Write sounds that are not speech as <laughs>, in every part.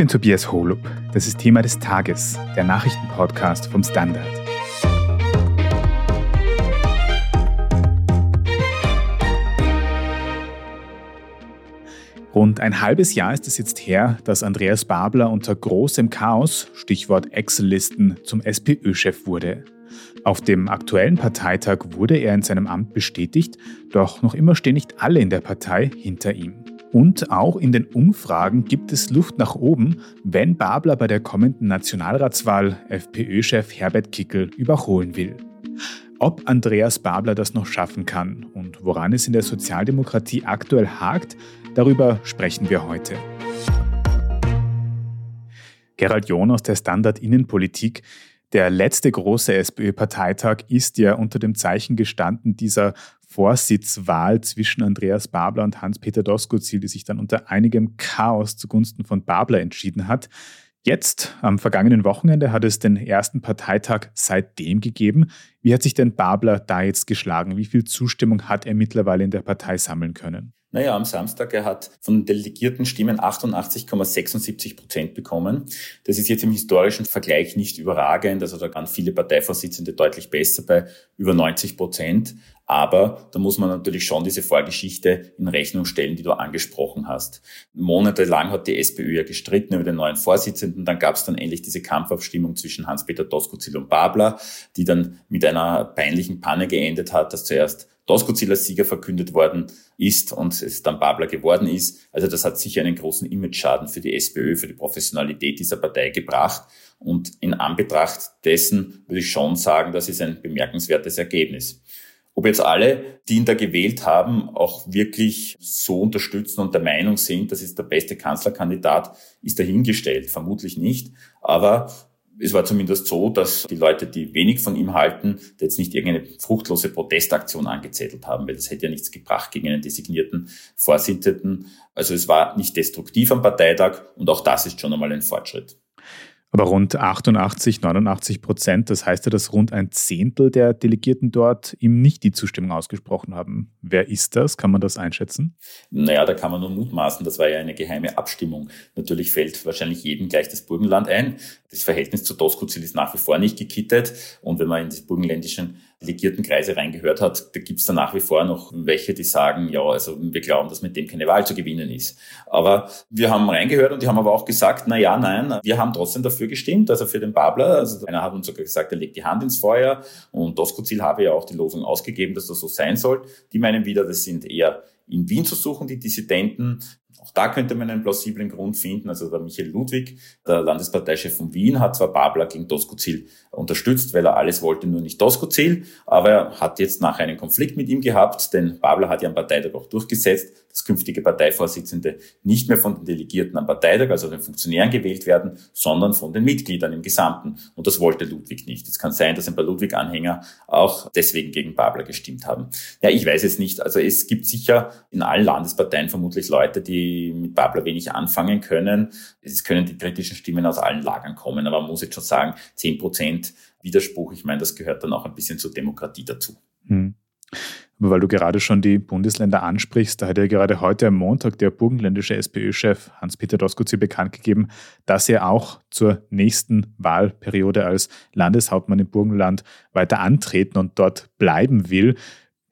bin Tobias Holub. Das ist Thema des Tages, der Nachrichtenpodcast vom Standard. Rund ein halbes Jahr ist es jetzt her, dass Andreas Babler unter großem Chaos, Stichwort Excel-Listen, zum SPÖ-Chef wurde. Auf dem aktuellen Parteitag wurde er in seinem Amt bestätigt, doch noch immer stehen nicht alle in der Partei hinter ihm. Und auch in den Umfragen gibt es Luft nach oben, wenn Babler bei der kommenden Nationalratswahl FPÖ-Chef Herbert Kickel überholen will. Ob Andreas Babler das noch schaffen kann und woran es in der Sozialdemokratie aktuell hakt, darüber sprechen wir heute. Gerald John aus der Standard Innenpolitik. Der letzte große SPÖ-Parteitag ist ja unter dem Zeichen gestanden dieser Vorsitzwahl zwischen Andreas Babler und Hans-Peter Doskozil, die sich dann unter einigem Chaos zugunsten von Babler entschieden hat. Jetzt, am vergangenen Wochenende, hat es den ersten Parteitag seitdem gegeben. Wie hat sich denn Babler da jetzt geschlagen? Wie viel Zustimmung hat er mittlerweile in der Partei sammeln können? Naja, am Samstag, er hat von den delegierten Stimmen 88,76 Prozent bekommen. Das ist jetzt im historischen Vergleich nicht überragend. Also da waren viele Parteivorsitzende deutlich besser bei über 90 Prozent. Aber da muss man natürlich schon diese Vorgeschichte in Rechnung stellen, die du angesprochen hast. Monatelang hat die SPÖ ja gestritten über den neuen Vorsitzenden. Dann gab es dann endlich diese Kampfabstimmung zwischen Hans-Peter Doskozil und Babler, die dann mit einer peinlichen Panne geendet hat, dass zuerst Doskozil als Sieger verkündet worden ist und es dann Babler geworden ist. Also das hat sicher einen großen Image-Schaden für die SPÖ, für die Professionalität dieser Partei gebracht. Und in Anbetracht dessen würde ich schon sagen, das ist ein bemerkenswertes Ergebnis. Ob jetzt alle, die ihn da gewählt haben, auch wirklich so unterstützen und der Meinung sind, das ist der beste Kanzlerkandidat, ist dahingestellt. Vermutlich nicht. Aber es war zumindest so, dass die Leute, die wenig von ihm halten, jetzt nicht irgendeine fruchtlose Protestaktion angezettelt haben, weil das hätte ja nichts gebracht gegen einen designierten Vorsitzenden. Also es war nicht destruktiv am Parteitag und auch das ist schon einmal ein Fortschritt. Aber rund 88, 89 Prozent, das heißt ja, dass rund ein Zehntel der Delegierten dort ihm nicht die Zustimmung ausgesprochen haben. Wer ist das? Kann man das einschätzen? Naja, da kann man nur mutmaßen. Das war ja eine geheime Abstimmung. Natürlich fällt wahrscheinlich jedem gleich das Burgenland ein. Das Verhältnis zu Doskozil ist nach wie vor nicht gekittet. Und wenn man in die burgenländischen Delegiertenkreise reingehört hat, da gibt es da nach wie vor noch welche, die sagen, ja, also wir glauben, dass mit dem keine Wahl zu gewinnen ist. Aber wir haben reingehört und die haben aber auch gesagt, na ja, nein, wir haben trotzdem dafür gestimmt, also für den Babler. Also einer hat uns sogar gesagt, er legt die Hand ins Feuer und Doskozil habe ja auch die Losung ausgegeben, dass das so sein soll. Die meinen wieder, das sind eher in Wien zu suchen, die Dissidenten. Auch da könnte man einen plausiblen Grund finden. Also der Michael Ludwig, der Landesparteichef von Wien, hat zwar Babler gegen Doskozil unterstützt, weil er alles wollte, nur nicht Doskozil, aber er hat jetzt nachher einen Konflikt mit ihm gehabt, denn Babler hat ja am Parteitag auch durchgesetzt, dass künftige Parteivorsitzende nicht mehr von den Delegierten am Parteitag, also den Funktionären gewählt werden, sondern von den Mitgliedern im Gesamten. Und das wollte Ludwig nicht. Es kann sein, dass ein paar Ludwig-Anhänger auch deswegen gegen Babler gestimmt haben. Ja, ich weiß es nicht. Also es gibt sicher in allen Landesparteien vermutlich Leute, die mit Babler wenig anfangen können. Es können die kritischen Stimmen aus allen Lagern kommen, aber man muss jetzt schon sagen, zehn Prozent Widerspruch, ich meine, das gehört dann auch ein bisschen zur Demokratie dazu. Hm. Aber weil du gerade schon die Bundesländer ansprichst, da hat ja gerade heute am Montag der burgenländische SPÖ-Chef Hans-Peter Doskozil bekannt gegeben, dass er auch zur nächsten Wahlperiode als Landeshauptmann im Burgenland weiter antreten und dort bleiben will.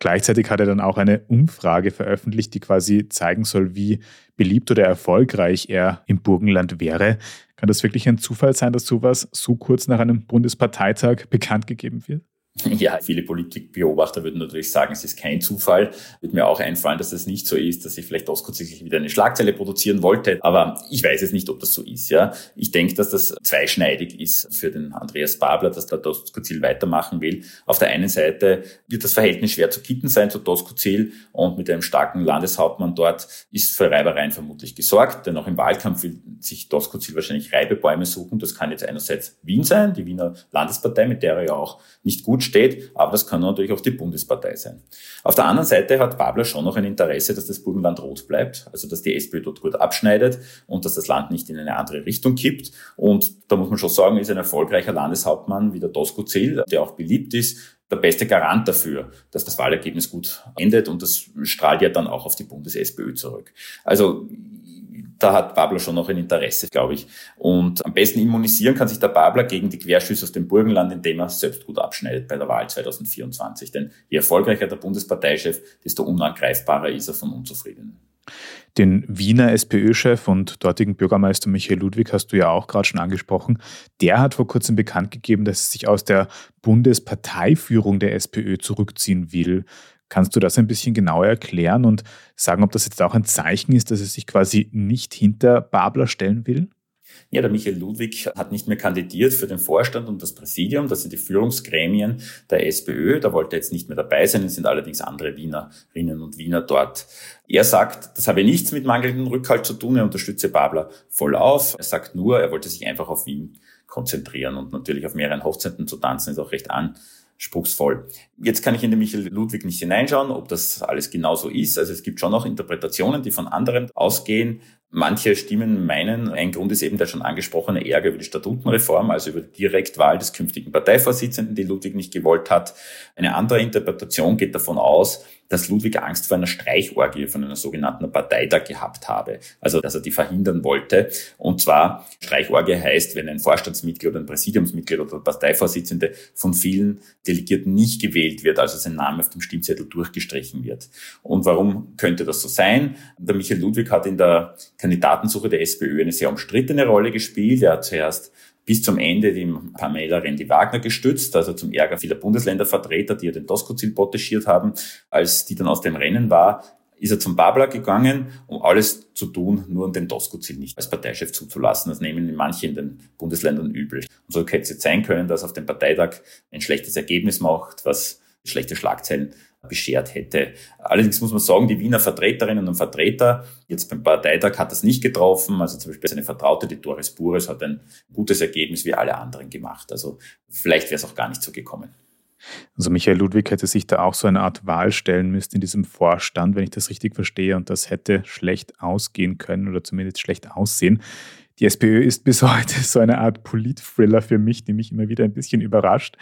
Gleichzeitig hat er dann auch eine Umfrage veröffentlicht, die quasi zeigen soll, wie beliebt oder erfolgreich er im Burgenland wäre. Kann das wirklich ein Zufall sein, dass sowas so kurz nach einem Bundesparteitag bekannt gegeben wird? <laughs> Ja, viele Politikbeobachter würden natürlich sagen, es ist kein Zufall. Wird mir auch einfallen, dass es nicht so ist, dass ich vielleicht auskurzlich wieder eine Schlagzeile produzieren wollte. Aber ich weiß es nicht, ob das so ist. Ja, ich denke, dass das zweischneidig ist für den Andreas Babler, dass der Doskozil weitermachen will. Auf der einen Seite wird das Verhältnis schwer zu kitten sein zu Doskozil und mit einem starken Landeshauptmann dort ist für Reibereien vermutlich gesorgt. Denn auch im Wahlkampf will sich Doskozil wahrscheinlich Reibebäume suchen. Das kann jetzt einerseits Wien sein, die Wiener Landespartei, mit der er ja auch nicht gut steht, aber das kann natürlich auch die Bundespartei sein. Auf der anderen Seite hat Babler schon noch ein Interesse, dass das Burgenland rot bleibt, also dass die SPÖ dort gut abschneidet und dass das Land nicht in eine andere Richtung kippt. Und da muss man schon sagen, ist ein erfolgreicher Landeshauptmann wie der Tosco Zell, der auch beliebt ist, der beste Garant dafür, dass das Wahlergebnis gut endet und das strahlt ja dann auch auf die Bundes-SPÖ zurück. Also da hat Babler schon noch ein Interesse, glaube ich. Und am besten immunisieren kann sich der Babler gegen die Querschüsse aus dem Burgenland, indem er selbst gut abschneidet bei der Wahl 2024. Denn je erfolgreicher der Bundesparteichef, desto unangreifbarer ist er von Unzufriedenen. Den Wiener SPÖ-Chef und dortigen Bürgermeister Michael Ludwig hast du ja auch gerade schon angesprochen. Der hat vor kurzem bekannt gegeben, dass er sich aus der Bundesparteiführung der SPÖ zurückziehen will. Kannst du das ein bisschen genauer erklären und sagen, ob das jetzt auch ein Zeichen ist, dass er sich quasi nicht hinter Babler stellen will? Ja, der Michael Ludwig hat nicht mehr kandidiert für den Vorstand und das Präsidium. Das sind die Führungsgremien der SPÖ. Da wollte er jetzt nicht mehr dabei sein. Es sind allerdings andere Wienerinnen und Wiener dort. Er sagt, das habe nichts mit mangelndem Rückhalt zu tun. Er unterstütze Babler voll auf. Er sagt nur, er wollte sich einfach auf Wien konzentrieren und natürlich auf mehreren Hochzeiten zu tanzen ist auch recht an spruchsvoll. Jetzt kann ich in den Michael Ludwig nicht hineinschauen, ob das alles genauso ist. Also es gibt schon noch Interpretationen, die von anderen ausgehen. Manche Stimmen meinen, ein Grund ist eben der schon angesprochene Ärger über die Statutenreform, also über die Direktwahl des künftigen Parteivorsitzenden, die Ludwig nicht gewollt hat. Eine andere Interpretation geht davon aus, dass Ludwig Angst vor einer Streichorgie, von einer sogenannten Parteitag gehabt habe. Also, dass er die verhindern wollte. Und zwar, Streichorgie heißt, wenn ein Vorstandsmitglied oder ein Präsidiumsmitglied oder Parteivorsitzende von vielen Delegierten nicht gewählt wird, also sein Name auf dem Stimmzettel durchgestrichen wird. Und warum könnte das so sein? Der Michael Ludwig hat in der Kandidatensuche der SPÖ eine sehr umstrittene Rolle gespielt. Er hat zuerst bis zum Ende die Pamela Rendi-Wagner gestützt, also zum Ärger vieler Bundesländervertreter, die ja den Doskozil potaschiert haben. Als die dann aus dem Rennen war, ist er zum Babler gegangen, um alles zu tun, nur um den Doskozil nicht als Parteichef zuzulassen. Das nehmen manche in den Bundesländern übel. Und so hätte es jetzt sein können, dass auf dem Parteitag ein schlechtes Ergebnis macht, was schlechte Schlagzeilen beschert hätte. Allerdings muss man sagen, die Wiener Vertreterinnen und Vertreter, jetzt beim Parteitag hat das nicht getroffen. Also zum Beispiel seine Vertraute, die Doris Bures, hat ein gutes Ergebnis wie alle anderen gemacht. Also vielleicht wäre es auch gar nicht so gekommen. Also Michael Ludwig hätte sich da auch so eine Art Wahl stellen müssen in diesem Vorstand, wenn ich das richtig verstehe. Und das hätte schlecht ausgehen können oder zumindest schlecht aussehen. Die SPÖ ist bis heute <laughs> so eine Art Polit-Thriller für mich, die mich immer wieder ein bisschen überrascht.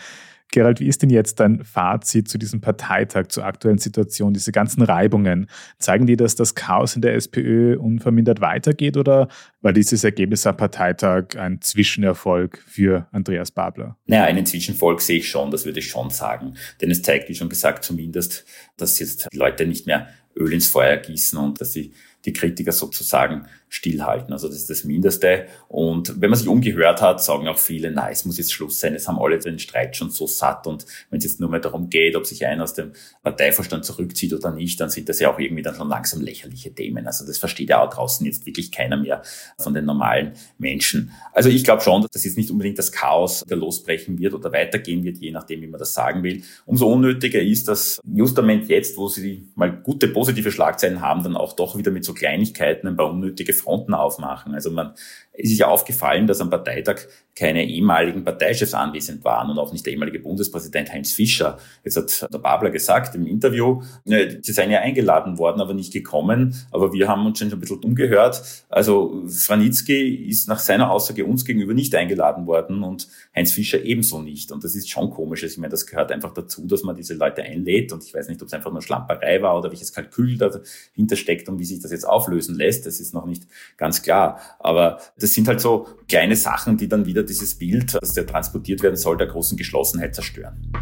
Gerald, wie ist denn jetzt dein Fazit zu diesem Parteitag, zur aktuellen Situation, diese ganzen Reibungen? Zeigen die, dass das Chaos in der SPÖ unvermindert weitergeht oder war dieses Ergebnis am Parteitag ein Zwischenerfolg für Andreas Babler? Naja, einen Zwischenerfolg sehe ich schon, das würde ich schon sagen. Denn es zeigt, wie schon gesagt, zumindest, dass jetzt Leute nicht mehr Öl ins Feuer gießen und dass sie die Kritiker sozusagen stillhalten. Also das ist das Mindeste. Und wenn man sich umgehört hat, sagen auch viele, na, es muss jetzt Schluss sein, es haben alle den Streit schon so satt. Und wenn es jetzt nur mehr darum geht, ob sich einer aus dem Parteiverstand zurückzieht oder nicht, dann sind das ja auch irgendwie dann schon langsam lächerliche Themen. Also das versteht ja auch draußen jetzt wirklich keiner mehr von den normalen Menschen. Also ich glaube schon, dass das jetzt nicht unbedingt das Chaos der losbrechen wird oder weitergehen wird, je nachdem, wie man das sagen will. Umso unnötiger ist, dass justament jetzt, wo sie mal gute positive Schlagzeilen haben, dann auch doch wieder mit so Kleinigkeiten ein paar unnötige Fronten aufmachen. Also man es ist ja aufgefallen, dass am Parteitag keine ehemaligen Parteichefs anwesend waren und auch nicht der ehemalige Bundespräsident Heinz Fischer. Jetzt hat der Babler gesagt im Interview, sie seien ja eingeladen worden, aber nicht gekommen. Aber wir haben uns schon ein bisschen umgehört. Also Franitzky ist nach seiner Aussage uns gegenüber nicht eingeladen worden und Heinz Fischer ebenso nicht. Und das ist schon komisch. Also ich meine, das gehört einfach dazu, dass man diese Leute einlädt. Und ich weiß nicht, ob es einfach nur Schlamperei war oder welches Kalkül dahinter steckt und wie sich das jetzt auflösen lässt. Das ist noch nicht ganz klar. Aber das sind halt so kleine Sachen, die dann wieder dieses Bild, das ja transportiert werden soll, der großen Geschlossenheit zerstören.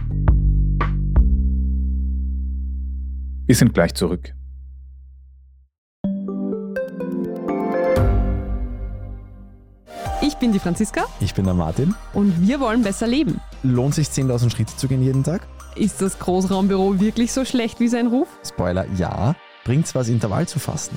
Wir sind gleich zurück. Ich bin die Franziska. Ich bin der Martin. Und wir wollen besser leben. Lohnt sich 10.000 Schritte zu gehen jeden Tag? Ist das Großraumbüro wirklich so schlecht wie sein Ruf? Spoiler, ja. Bringt's was, Intervall zu fasten?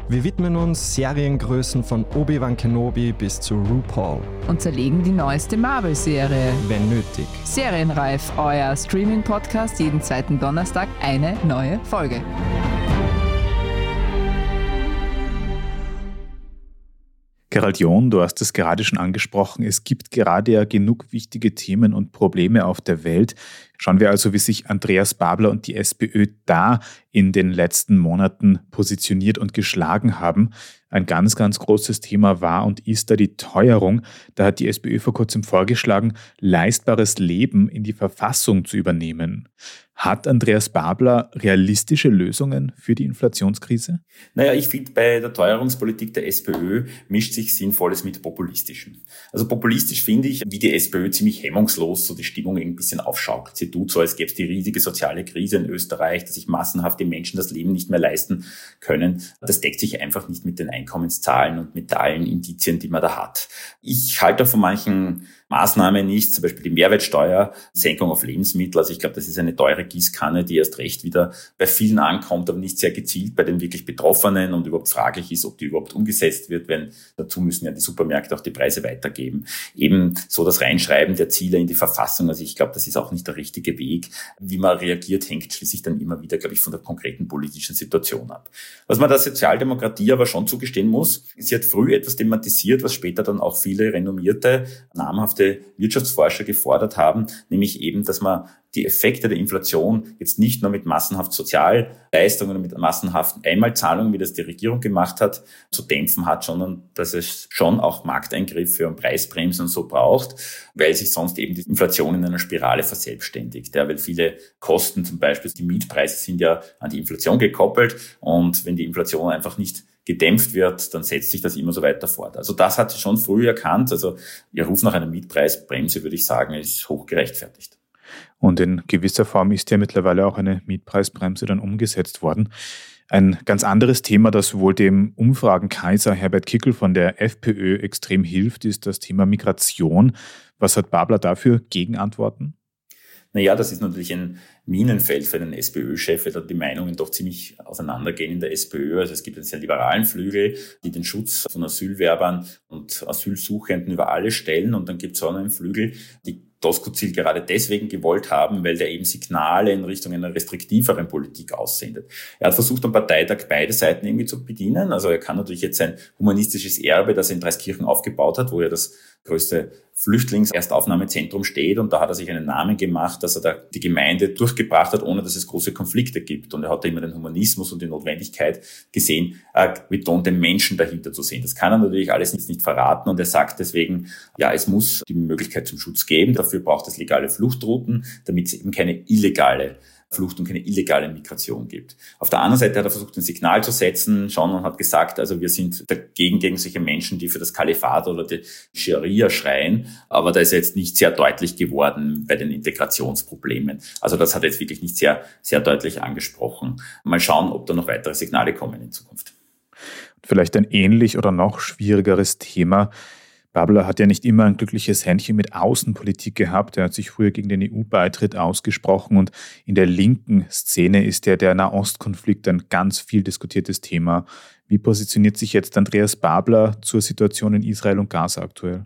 Wir widmen uns Seriengrößen von Obi-Wan Kenobi bis zu RuPaul. Und zerlegen die neueste Marvel-Serie. Wenn nötig. Serienreif, euer Streaming-Podcast, jeden zweiten Donnerstag eine neue Folge. Gerald John, du hast es gerade schon angesprochen, es gibt gerade ja genug wichtige Themen und Probleme auf der Welt. Schauen wir also, wie sich Andreas Babler und die SPÖ da in den letzten Monaten positioniert und geschlagen haben. Ein ganz, ganz großes Thema war und ist da die Teuerung. Da hat die SPÖ vor kurzem vorgeschlagen, leistbares Leben in die Verfassung zu übernehmen. Hat Andreas Babler realistische Lösungen für die Inflationskrise? Naja, ich finde, bei der Teuerungspolitik der SPÖ mischt sich Sinnvolles mit Populistischem. Also populistisch finde ich, wie die SPÖ ziemlich hemmungslos so die Stimmung ein bisschen aufschaukelt. Sie tut so, als gäbe es die riesige soziale Krise in Österreich, dass sich massenhaft die Menschen das Leben nicht mehr leisten können. Das deckt sich einfach nicht mit den Einkommenszahlen und mit allen Indizien, die man da hat. Ich halte von manchen Maßnahmen nicht, zum Beispiel die Mehrwertsteuersenkung auf Lebensmittel. Also ich glaube, das ist eine teure Gießkanne, die erst recht wieder bei vielen ankommt, aber nicht sehr gezielt bei den wirklich Betroffenen und überhaupt fraglich ist, ob die überhaupt umgesetzt wird, wenn dazu müssen ja die Supermärkte auch die Preise weitergeben. Eben so das Reinschreiben der Ziele in die Verfassung. Also ich glaube, das ist auch nicht der richtige Weg. Wie man reagiert, hängt schließlich dann immer wieder, glaube ich, von der konkreten politischen Situation ab. Was man der Sozialdemokratie aber schon zugestehen muss, sie hat früh etwas thematisiert, was später dann auch viele renommierte, namhafte Wirtschaftsforscher gefordert haben, nämlich eben, dass man die Effekte der Inflation jetzt nicht nur mit massenhaft Sozialleistungen und mit massenhaften Einmalzahlungen, wie das die Regierung gemacht hat, zu dämpfen hat, sondern dass es schon auch Markteingriffe und Preisbremsen und so braucht, weil sich sonst eben die Inflation in einer Spirale verselbstständigt. Ja, weil viele Kosten, zum Beispiel die Mietpreise, sind ja an die Inflation gekoppelt und wenn die Inflation einfach nicht gedämpft wird, dann setzt sich das immer so weiter fort. Also das hat sie schon früh erkannt. Also ihr Ruf nach einer Mietpreisbremse, würde ich sagen, ist hoch gerechtfertigt. Und in gewisser Form ist ja mittlerweile auch eine Mietpreisbremse dann umgesetzt worden. Ein ganz anderes Thema, das wohl dem Umfragenkaiser Herbert Kickel von der FPÖ extrem hilft, ist das Thema Migration. Was hat Babler dafür Gegenantworten? Naja, das ist natürlich ein Minenfeld für den SPÖ-Chef, weil da die Meinungen doch ziemlich auseinandergehen in der SPÖ. Also es gibt einen sehr liberalen Flügel, die den Schutz von Asylwerbern und Asylsuchenden über alle stellen. Und dann gibt es auch noch einen Flügel, die Doskozil gerade deswegen gewollt haben, weil der eben Signale in Richtung einer restriktiveren Politik aussendet. Er hat versucht, am Parteitag beide Seiten irgendwie zu bedienen. Also er kann natürlich jetzt sein humanistisches Erbe, das er in Dreiskirchen aufgebaut hat, wo er das größte Flüchtlingserstaufnahmezentrum steht und da hat er sich einen Namen gemacht, dass er da die Gemeinde durchgebracht hat, ohne dass es große Konflikte gibt. Und er hat da immer den Humanismus und die Notwendigkeit gesehen, äh, betont den Menschen dahinter zu sehen. Das kann er natürlich alles nicht verraten und er sagt deswegen, ja, es muss die Möglichkeit zum Schutz geben. Dafür braucht es legale Fluchtrouten, damit es eben keine illegale Flucht und keine illegale Migration gibt. Auf der anderen Seite hat er versucht, ein Signal zu setzen, schon und hat gesagt, also wir sind dagegen gegen solche Menschen, die für das Kalifat oder die Scharia schreien, aber da ist jetzt nicht sehr deutlich geworden bei den Integrationsproblemen. Also das hat er jetzt wirklich nicht sehr, sehr deutlich angesprochen. Mal schauen, ob da noch weitere Signale kommen in Zukunft. Vielleicht ein ähnlich oder noch schwierigeres Thema Babler hat ja nicht immer ein glückliches Händchen mit Außenpolitik gehabt. Er hat sich früher gegen den EU-Beitritt ausgesprochen und in der linken Szene ist ja der Nahostkonflikt ein ganz viel diskutiertes Thema. Wie positioniert sich jetzt Andreas Babler zur Situation in Israel und Gaza aktuell?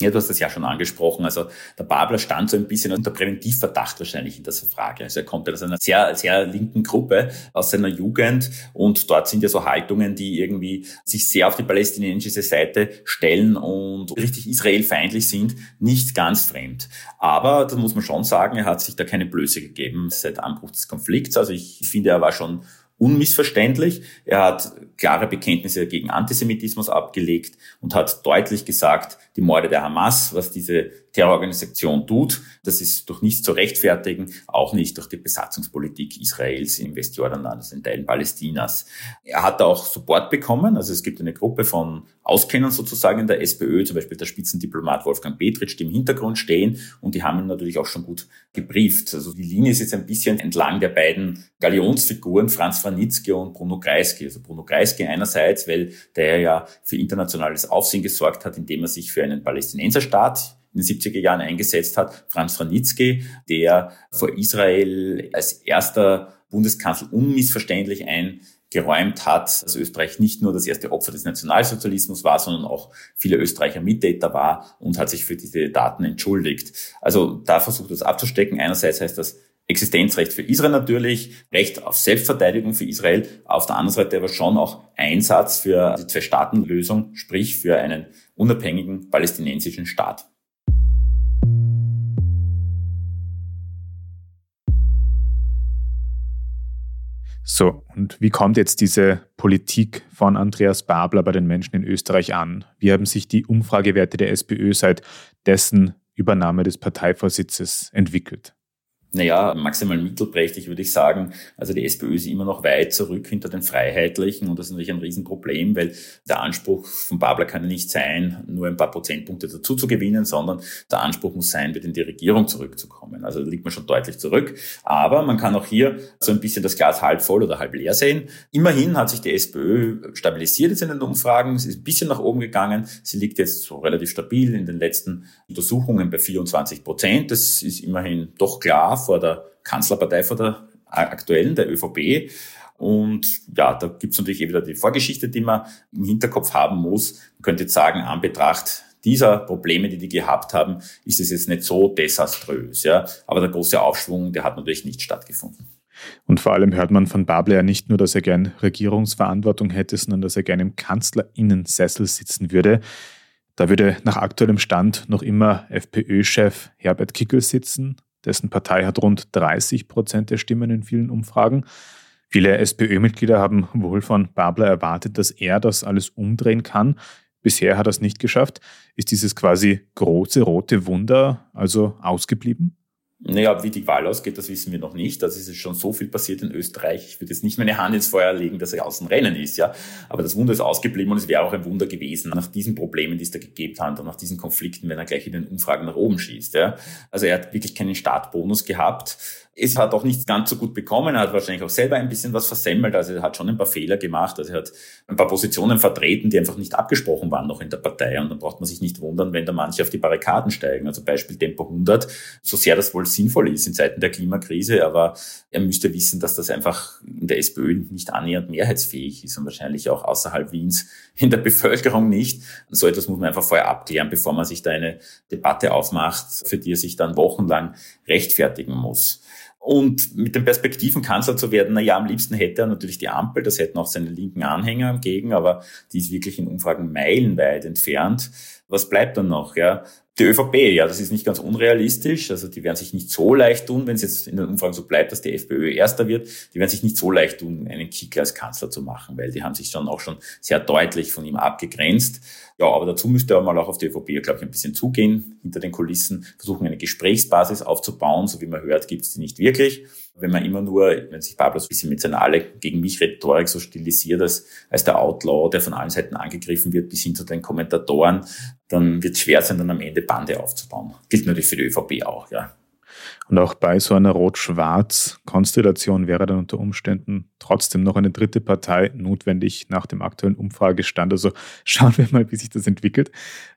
Ja, du hast das ja schon angesprochen. Also der Babler stand so ein bisschen unter Präventivverdacht wahrscheinlich in dieser Frage. Also er kommt ja aus einer sehr, sehr linken Gruppe aus seiner Jugend und dort sind ja so Haltungen, die irgendwie sich sehr auf die palästinensische Seite stellen und richtig israelfeindlich sind, nicht ganz fremd. Aber das muss man schon sagen, er hat sich da keine Blöße gegeben seit Anbruch des Konflikts. Also ich finde, er war schon unmissverständlich. Er hat klare Bekenntnisse gegen Antisemitismus abgelegt und hat deutlich gesagt, die Morde der Hamas, was diese Terrororganisation tut, das ist durch nichts zu rechtfertigen, auch nicht durch die Besatzungspolitik Israels im Westjordanland, also in Teilen Palästinas. Er hat auch Support bekommen, also es gibt eine Gruppe von Auskennern sozusagen in der SPÖ, zum Beispiel der Spitzendiplomat Wolfgang Petritsch, die im Hintergrund stehen und die haben ihn natürlich auch schon gut gebrieft. Also die Linie ist jetzt ein bisschen entlang der beiden Galionsfiguren, Franz Franitzky und Bruno Kreisky. Also Bruno Kreisky einerseits, weil der ja für internationales Aufsehen gesorgt hat, indem er sich für einen Palästinenserstaat in den 70er Jahren eingesetzt hat, Franz Franitzky, der vor Israel als erster Bundeskanzler unmissverständlich eingeräumt hat, dass Österreich nicht nur das erste Opfer des Nationalsozialismus war, sondern auch viele Österreicher Mittäter war und hat sich für diese Daten entschuldigt. Also da versucht das abzustecken. Einerseits heißt das Existenzrecht für Israel natürlich, Recht auf Selbstverteidigung für Israel, auf der anderen Seite aber schon auch Einsatz für die Zwei-Staaten-Lösung, sprich für einen unabhängigen palästinensischen Staat. So, und wie kommt jetzt diese Politik von Andreas Babler bei den Menschen in Österreich an? Wie haben sich die Umfragewerte der SPÖ seit dessen Übernahme des Parteivorsitzes entwickelt? Naja, maximal mittelprächtig würde ich sagen. Also die SPÖ ist immer noch weit zurück hinter den Freiheitlichen und das ist natürlich ein Riesenproblem, weil der Anspruch von Babler kann nicht sein, nur ein paar Prozentpunkte dazu zu gewinnen, sondern der Anspruch muss sein, wieder in die Regierung zurückzukommen. Also da liegt man schon deutlich zurück. Aber man kann auch hier so ein bisschen das Glas halb voll oder halb leer sehen. Immerhin hat sich die SPÖ stabilisiert jetzt in den Umfragen. Sie ist ein bisschen nach oben gegangen. Sie liegt jetzt so relativ stabil in den letzten Untersuchungen bei 24 Prozent. Das ist immerhin doch klar vor der Kanzlerpartei, vor der aktuellen, der ÖVP. Und ja, da gibt's natürlich eh wieder die Vorgeschichte, die man im Hinterkopf haben muss. Man könnte jetzt sagen, an Betracht dieser Probleme, die die gehabt haben, ist es jetzt nicht so desaströs. Ja? Aber der große Aufschwung, der hat natürlich nicht stattgefunden. Und vor allem hört man von Babler ja nicht nur, dass er gern Regierungsverantwortung hätte, sondern dass er gern im Kanzlerinnensessel sitzen würde. Da würde nach aktuellem Stand noch immer FPÖ-Chef Herbert Kickel sitzen dessen Partei hat rund 30 Prozent der Stimmen in vielen Umfragen. Viele SPÖ-Mitglieder haben wohl von Babler erwartet, dass er das alles umdrehen kann. Bisher hat er es nicht geschafft. Ist dieses quasi große rote Wunder also ausgeblieben? Naja, wie die Wahl ausgeht, das wissen wir noch nicht. Das ist schon so viel passiert in Österreich. Ich würde jetzt nicht meine Hand ins Feuer legen, dass er außen Rennen ist, ja. Aber das Wunder ist ausgeblieben und es wäre auch ein Wunder gewesen nach diesen Problemen, die es da gegeben hat und nach diesen Konflikten, wenn er gleich in den Umfragen nach oben schießt, ja. Also er hat wirklich keinen Startbonus gehabt. Es hat auch nicht ganz so gut bekommen. Er hat wahrscheinlich auch selber ein bisschen was versemmelt. Also er hat schon ein paar Fehler gemacht. Also er hat ein paar Positionen vertreten, die einfach nicht abgesprochen waren noch in der Partei. Und dann braucht man sich nicht wundern, wenn da manche auf die Barrikaden steigen. Also Beispiel Tempo 100. So sehr das wohl sinnvoll ist in Zeiten der Klimakrise. Aber er müsste wissen, dass das einfach in der SPÖ nicht annähernd mehrheitsfähig ist und wahrscheinlich auch außerhalb Wiens in der Bevölkerung nicht. So etwas muss man einfach vorher abklären, bevor man sich da eine Debatte aufmacht, für die er sich dann wochenlang rechtfertigen muss. Und mit den Perspektiven Kanzler zu werden, na ja, am liebsten hätte er natürlich die Ampel, das hätten auch seine linken Anhänger gegen, aber die ist wirklich in Umfragen meilenweit entfernt. Was bleibt dann noch? Ja, die ÖVP, ja, das ist nicht ganz unrealistisch. Also die werden sich nicht so leicht tun, wenn es jetzt in den Umfragen so bleibt, dass die FPÖ Erster wird. Die werden sich nicht so leicht tun, einen Kicker als Kanzler zu machen, weil die haben sich schon auch schon sehr deutlich von ihm abgegrenzt. Ja, aber dazu müsste er mal auch auf die ÖVP, glaube ich, ein bisschen zugehen, hinter den Kulissen, versuchen eine Gesprächsbasis aufzubauen. So wie man hört, gibt es die nicht wirklich wenn man immer nur, wenn sich Pablo so ein bisschen mit seiner alle gegen mich Rhetorik so stilisiert als, als der Outlaw, der von allen Seiten angegriffen wird, bis hin zu den Kommentatoren, dann wird es schwer sein, dann am Ende Bande aufzubauen. Gilt natürlich für die ÖVP auch, ja. Und auch bei so einer Rot-Schwarz-Konstellation wäre dann unter Umständen trotzdem noch eine dritte Partei notwendig nach dem aktuellen Umfragestand. Also <laughs> schauen wir mal, wie sich das entwickelt.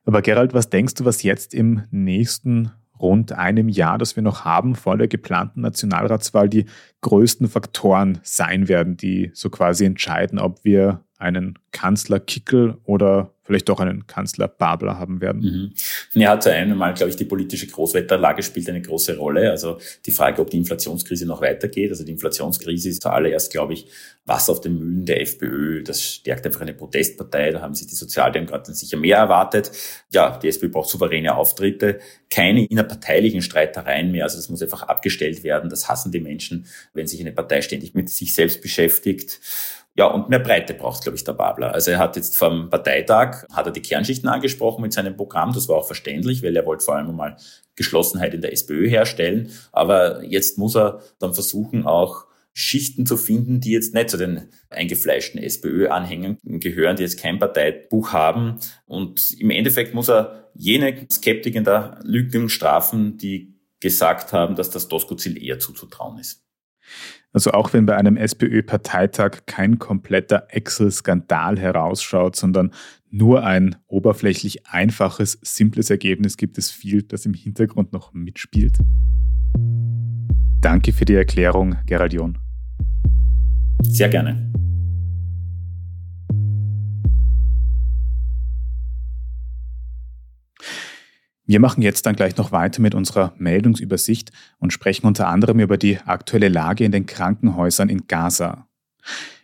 Aber Gerald, was denkst du, was jetzt im nächsten rund einem Jahr, das wir noch haben vor der geplanten Nationalratswahl, die größten Faktoren sein werden, die so quasi entscheiden, ob wir einen Kanzler Kickel oder vielleicht doch einen Kanzler Babler haben werden. Mhm. Ja, zu einem Mal, glaube ich, die politische Großwetterlage spielt eine große Rolle. Also die Frage, ob die Inflationskrise noch weitergeht. Also die Inflationskrise ist zuallererst, glaube ich, Wasser auf den Mühlen der FPÖ. Das stärkt einfach eine Protestpartei. Da haben sich die Sozialdemokraten sicher mehr erwartet. Ja, die SPÖ braucht souveräne Auftritte, keine innerparteilichen Streitereien mehr. Also das muss einfach abgestellt werden. Das hassen die Menschen, wenn sich eine Partei ständig mit sich selbst beschäftigt. Ja, und mehr Breite braucht, glaube ich, der Babler. Also er hat jetzt vom Parteitag, hat er die Kernschichten angesprochen mit seinem Programm. Das war auch verständlich, weil er wollte vor allem mal Geschlossenheit in der SPÖ herstellen. Aber jetzt muss er dann versuchen, auch Schichten zu finden, die jetzt nicht zu den eingefleischten SPÖ-Anhängern gehören, die jetzt kein Parteibuch haben. Und im Endeffekt muss er jene Skeptiker der Lügen strafen, die gesagt haben, dass das Doskozil eher zuzutrauen ist. Also auch wenn bei einem SPÖ-Parteitag kein kompletter Excel-Skandal herausschaut, sondern nur ein oberflächlich einfaches, simples Ergebnis, gibt es viel, das im Hintergrund noch mitspielt. Danke für die Erklärung, Gerald John. Sehr gerne. Wir machen jetzt dann gleich noch weiter mit unserer Meldungsübersicht und sprechen unter anderem über die aktuelle Lage in den Krankenhäusern in Gaza.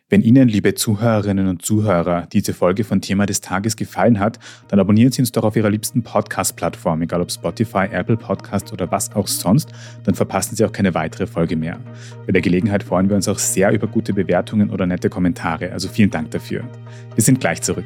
Wenn Ihnen, liebe Zuhörerinnen und Zuhörer, diese Folge von Thema des Tages gefallen hat, dann abonnieren Sie uns doch auf Ihrer liebsten Podcast-Plattform, egal ob Spotify, Apple Podcast oder was auch sonst, dann verpassen Sie auch keine weitere Folge mehr. Bei der Gelegenheit freuen wir uns auch sehr über gute Bewertungen oder nette Kommentare, also vielen Dank dafür. Wir sind gleich zurück.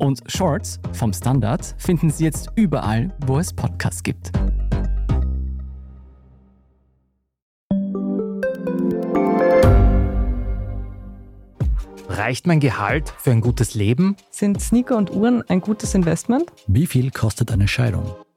Und Shorts vom Standard finden Sie jetzt überall, wo es Podcasts gibt. Reicht mein Gehalt für ein gutes Leben? Sind Sneaker und Uhren ein gutes Investment? Wie viel kostet eine Scheidung?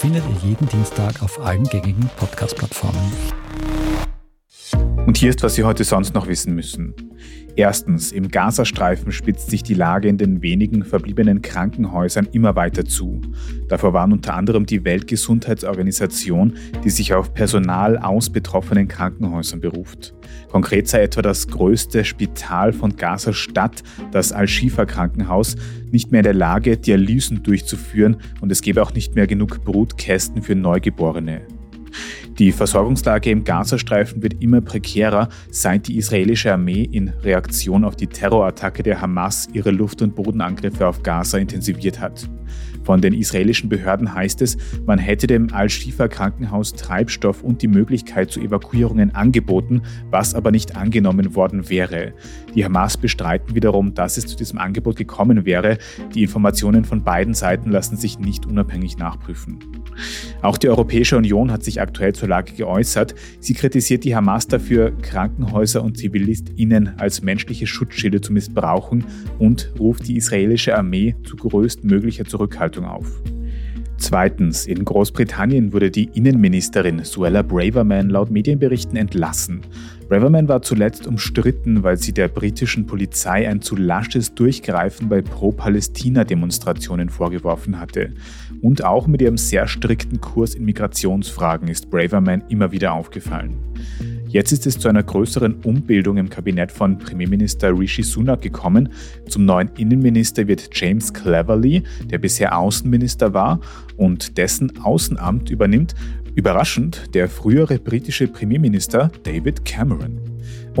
findet ihr jeden Dienstag auf allen gängigen Podcast-Plattformen. Und hier ist, was Sie heute sonst noch wissen müssen. Erstens, im Gazastreifen spitzt sich die Lage in den wenigen verbliebenen Krankenhäusern immer weiter zu. Davor warnt unter anderem die Weltgesundheitsorganisation, die sich auf Personal aus betroffenen Krankenhäusern beruft. Konkret sei etwa das größte Spital von Gaza-Stadt, das Al-Shifa-Krankenhaus, nicht mehr in der Lage, Dialysen durchzuführen und es gebe auch nicht mehr genug Brutkästen für Neugeborene. Die Versorgungslage im Gazastreifen wird immer prekärer, seit die israelische Armee in Reaktion auf die Terrorattacke der Hamas ihre Luft- und Bodenangriffe auf Gaza intensiviert hat. Von den israelischen Behörden heißt es, man hätte dem Al-Shifa-Krankenhaus Treibstoff und die Möglichkeit zu Evakuierungen angeboten, was aber nicht angenommen worden wäre. Die Hamas bestreiten wiederum, dass es zu diesem Angebot gekommen wäre. Die Informationen von beiden Seiten lassen sich nicht unabhängig nachprüfen. Auch die Europäische Union hat sich aktuell zur Lage geäußert. Sie kritisiert die Hamas dafür, Krankenhäuser und ZivilistInnen als menschliche Schutzschilde zu missbrauchen und ruft die israelische Armee zu größtmöglicher Zurückhaltung auf. Zweitens, in Großbritannien wurde die Innenministerin Suella Braverman laut Medienberichten entlassen. Braverman war zuletzt umstritten, weil sie der britischen Polizei ein zu lasches Durchgreifen bei Pro-Palästina-Demonstrationen vorgeworfen hatte. Und auch mit ihrem sehr strikten Kurs in Migrationsfragen ist Braverman immer wieder aufgefallen. Jetzt ist es zu einer größeren Umbildung im Kabinett von Premierminister Rishi Sunak gekommen. Zum neuen Innenminister wird James Cleverly, der bisher Außenminister war und dessen Außenamt übernimmt, überraschend, der frühere britische Premierminister David Cameron.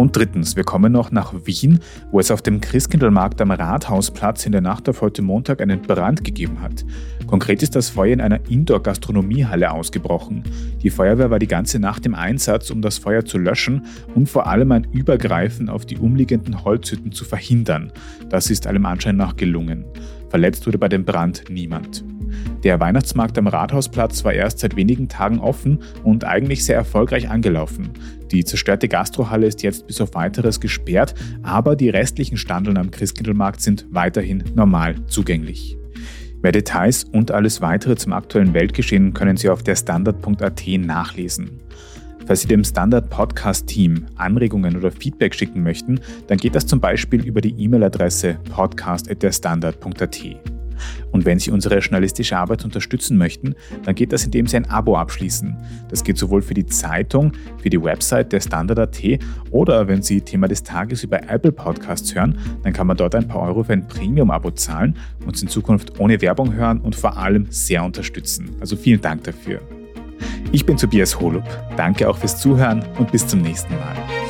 Und drittens, wir kommen noch nach Wien, wo es auf dem Christkindlmarkt am Rathausplatz in der Nacht auf heute Montag einen Brand gegeben hat. Konkret ist das Feuer in einer Indoor-Gastronomiehalle ausgebrochen. Die Feuerwehr war die ganze Nacht im Einsatz, um das Feuer zu löschen und vor allem ein Übergreifen auf die umliegenden Holzhütten zu verhindern. Das ist allem Anschein nach gelungen. Verletzt wurde bei dem Brand niemand. Der Weihnachtsmarkt am Rathausplatz war erst seit wenigen Tagen offen und eigentlich sehr erfolgreich angelaufen. Die zerstörte Gastrohalle ist jetzt bis auf weiteres gesperrt, aber die restlichen Standeln am Christkindlmarkt sind weiterhin normal zugänglich. Mehr Details und alles weitere zum aktuellen Weltgeschehen können Sie auf der Standard.at nachlesen. Falls Sie dem Standard Podcast Team Anregungen oder Feedback schicken möchten, dann geht das zum Beispiel über die E-Mail-Adresse podcast.derstandard.at. Und wenn Sie unsere journalistische Arbeit unterstützen möchten, dann geht das, indem Sie ein Abo abschließen. Das geht sowohl für die Zeitung, für die Website der Standard.at oder wenn Sie Thema des Tages über Apple Podcasts hören, dann kann man dort ein paar Euro für ein Premium-Abo zahlen, uns in Zukunft ohne Werbung hören und vor allem sehr unterstützen. Also vielen Dank dafür. Ich bin Tobias Holub. Danke auch fürs Zuhören und bis zum nächsten Mal.